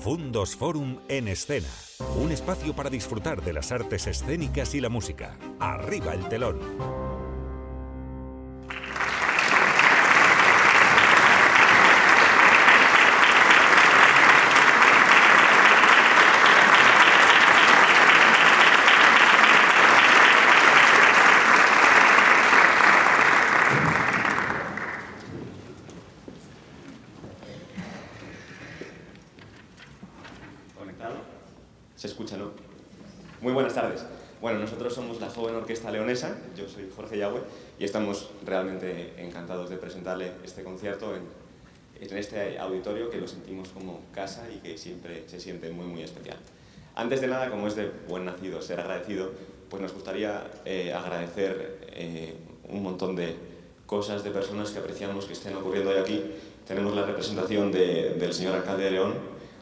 Fundos Forum en escena. Un espacio para disfrutar de las artes escénicas y la música. Arriba el telón. ¿Conectado? ¿Se escucha, no? Muy buenas tardes. Bueno, nosotros somos la joven orquesta leonesa, yo soy Jorge Yagüe y estamos realmente encantados de presentarle este concierto en, en este auditorio que lo sentimos como casa y que siempre se siente muy, muy especial. Antes de nada, como es de buen nacido ser agradecido, pues nos gustaría eh, agradecer eh, un montón de cosas de personas que apreciamos que estén ocurriendo hoy aquí. Tenemos la representación de- del señor alcalde de León,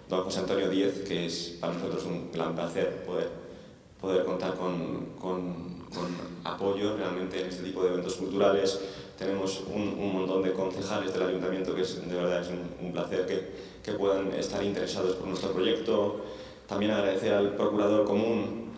don José Antonio Díez, que es para nosotros un gran placer poder, poder contar con, con- con apoyo realmente en este tipo de eventos culturales. Tenemos un, un montón de concejales del ayuntamiento que es, de verdad es un, placer que, que puedan estar interesados por nuestro proyecto. También agradecer al procurador común,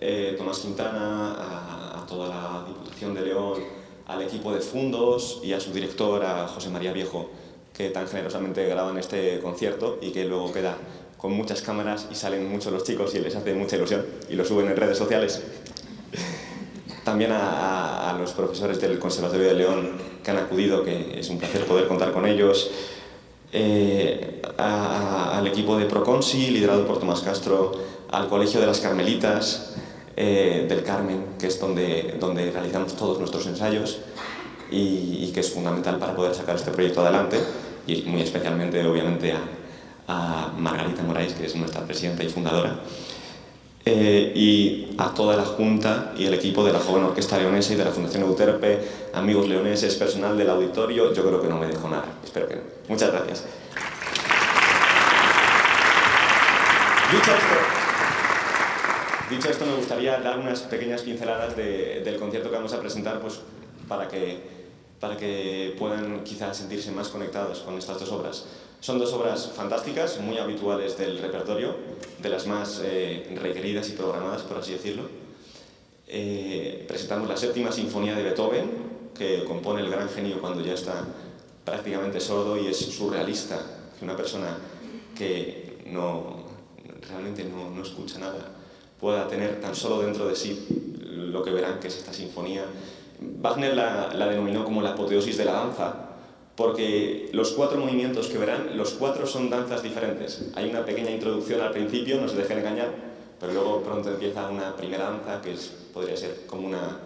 eh, Tomás Quintana, a, a toda la Diputación de León, al equipo de fundos y a su director, a José María Viejo, que tan generosamente graban este concierto y que luego queda con muchas cámaras y salen muchos los chicos y les hace mucha ilusión y lo suben en redes sociales. También a, a- los profesores del Conservatorio de León que han acudido, que es un placer poder contar con ellos. Eh, a- a- al equipo de Proconsi, liderado por Tomás Castro, al Colegio de las Carmelitas eh, del Carmen, que es donde, donde realizamos todos nuestros ensayos y, y que es fundamental para poder sacar este proyecto adelante, y muy especialmente, obviamente, a, a Margarita Moraes, que es nuestra presidenta y fundadora. Eh, y a toda la Junta y el equipo de la Joven Orquesta Leonesa y de la Fundación Euterpe, amigos leoneses, personal del auditorio, yo creo que no me dejo nada, espero que no. Muchas gracias. Dicho esto, dicho esto, me gustaría dar unas pequeñas pinceladas de- del concierto que vamos a presentar pues, para, que, para que puedan quizás sentirse más conectados con estas dos obras. Son dos obras fantásticas, muy habituales del repertorio, de las más eh, requeridas y programadas, por así decirlo. Eh, presentamos la séptima sinfonía de Beethoven, que compone el gran genio cuando ya está prácticamente sordo y es surrealista, que una persona que no, realmente no, no escucha nada pueda tener tan solo dentro de sí lo que verán que es esta sinfonía. Wagner la, la denominó como la apoteosis de la danza, porque los cuatro movimientos que verán, los cuatro son danzas diferentes. Hay una pequeña introducción al principio, no se dejen engañar, pero luego pronto empieza una primera danza que es, podría ser como una...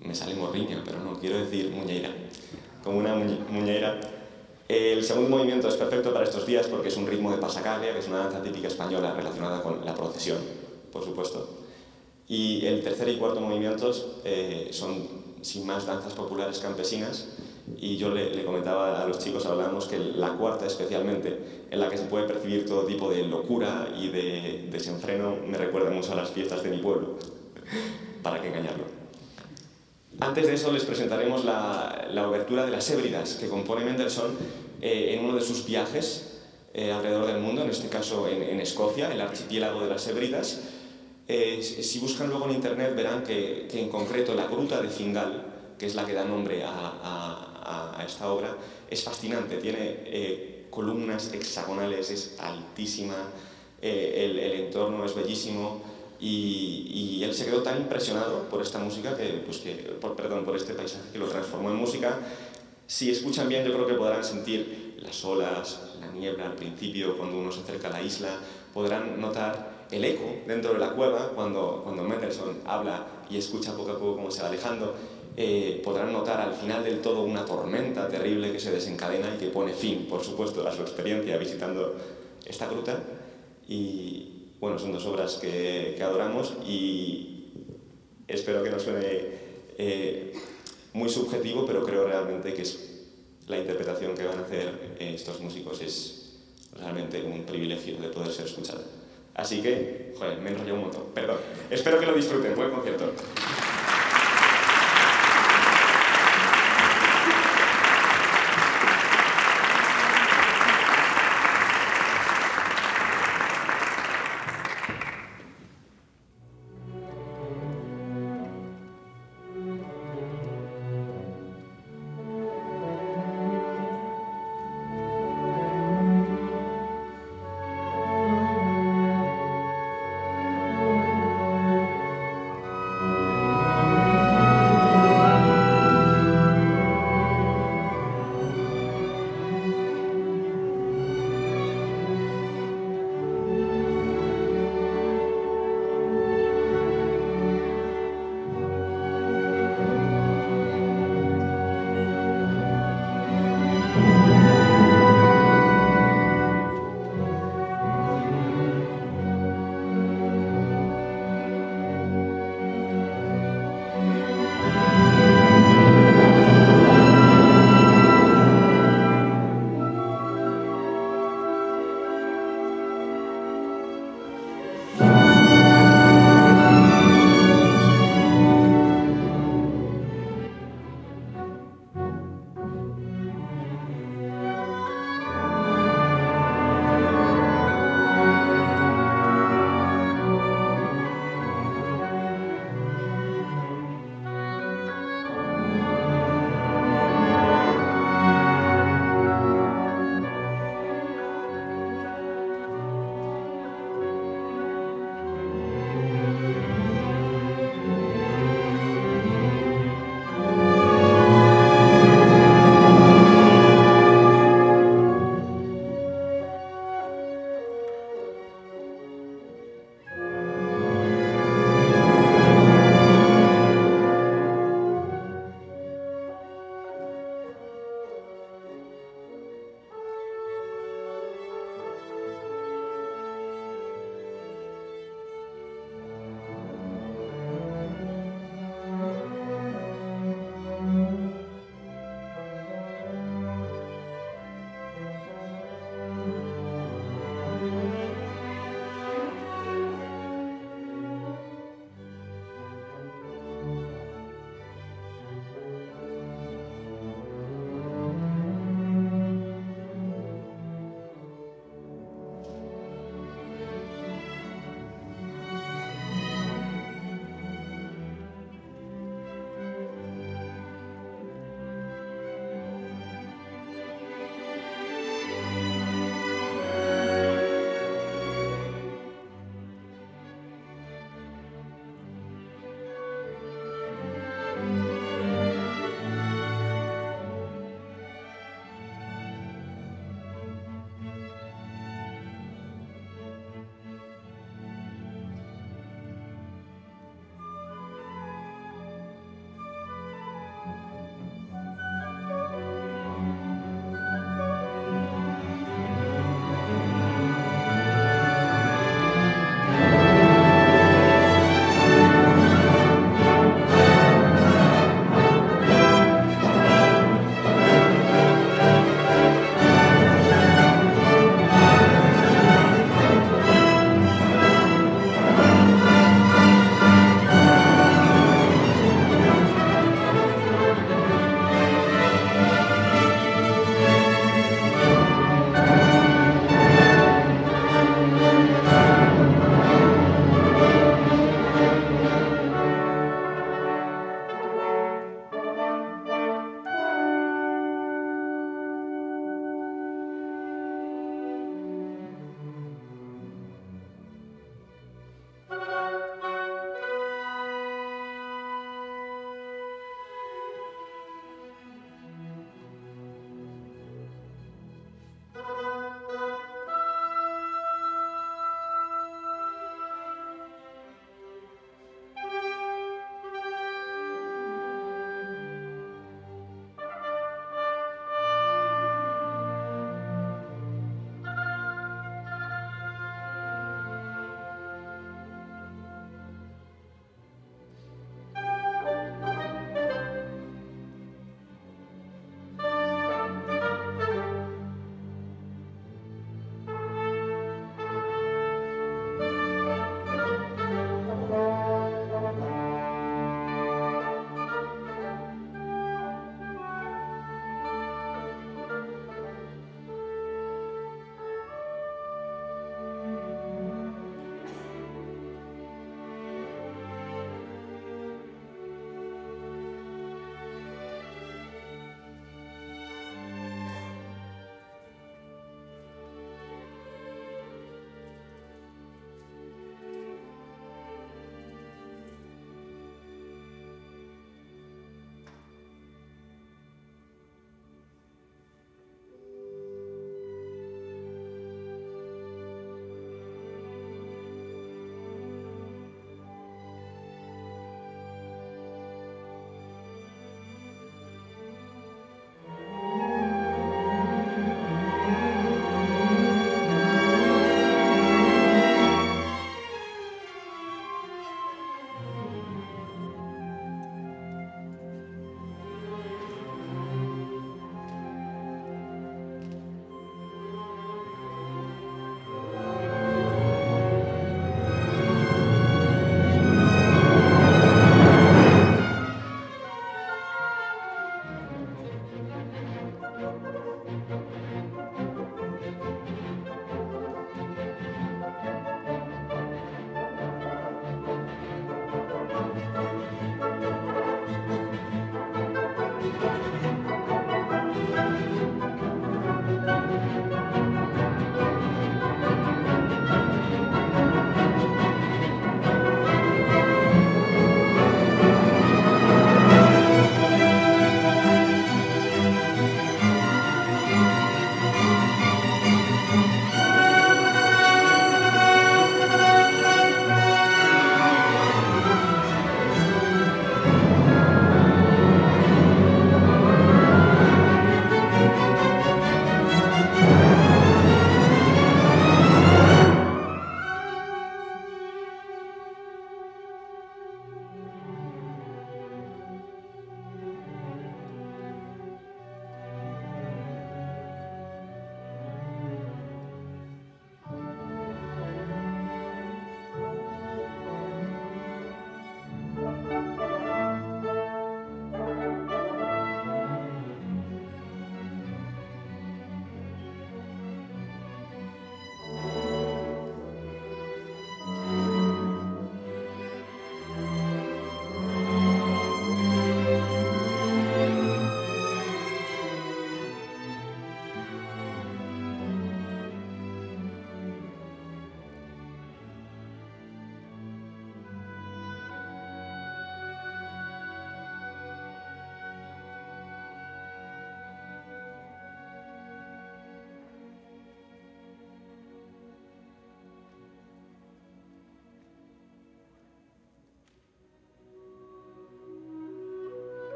Me sale morriña, pero no, quiero decir muñeira. Como una muñe- muñeira. El segundo movimiento es perfecto para estos días porque es un ritmo de pasacaglia, que es una danza típica española relacionada con la procesión, por supuesto. Y el tercer y cuarto movimientos eh, son, sin más, danzas populares campesinas. Y yo le, le comentaba a los chicos, hablábamos que la cuarta especialmente, en la que se puede percibir todo tipo de locura y de desenfreno, me recuerda mucho a las fiestas de mi pueblo. ¿Para qué engañarlo? Antes de eso les presentaremos la, la obertura de las Hébridas, que compone Mendelssohn eh, en uno de sus viajes eh, alrededor del mundo, en este caso en, en Escocia, el archipiélago de las Hébridas. Eh, si buscan luego en internet verán que, que en concreto la gruta de Fingal, que es la que da nombre a, a- a esta obra, es fascinante, tiene eh, columnas hexagonales, es altísima, eh, el, entorno es bellísimo y, y él se quedó tan impresionado por esta música, que, pues que, por, perdón, por este paisaje que lo transformó en música. Si escuchan bien yo creo que podrán sentir las olas, la niebla al principio, cuando uno se acerca a la isla, podrán notar el eco dentro de la cueva cuando, cuando Mendelssohn habla y escucha poco a poco cómo se va alejando. Eh, podrán notar al final del todo una tormenta terrible que se desencadena y que pone fin, por supuesto, a su experiencia visitando esta gruta. Y bueno, son dos obras que, que adoramos y espero que no suene eh, muy subjetivo, pero creo realmente que es la interpretación que van a hacer eh, estos músicos es realmente un privilegio de poder ser escuchada. Así que, joder, me he enrollado un montón, perdón. Espero que lo disfruten, buen concierto.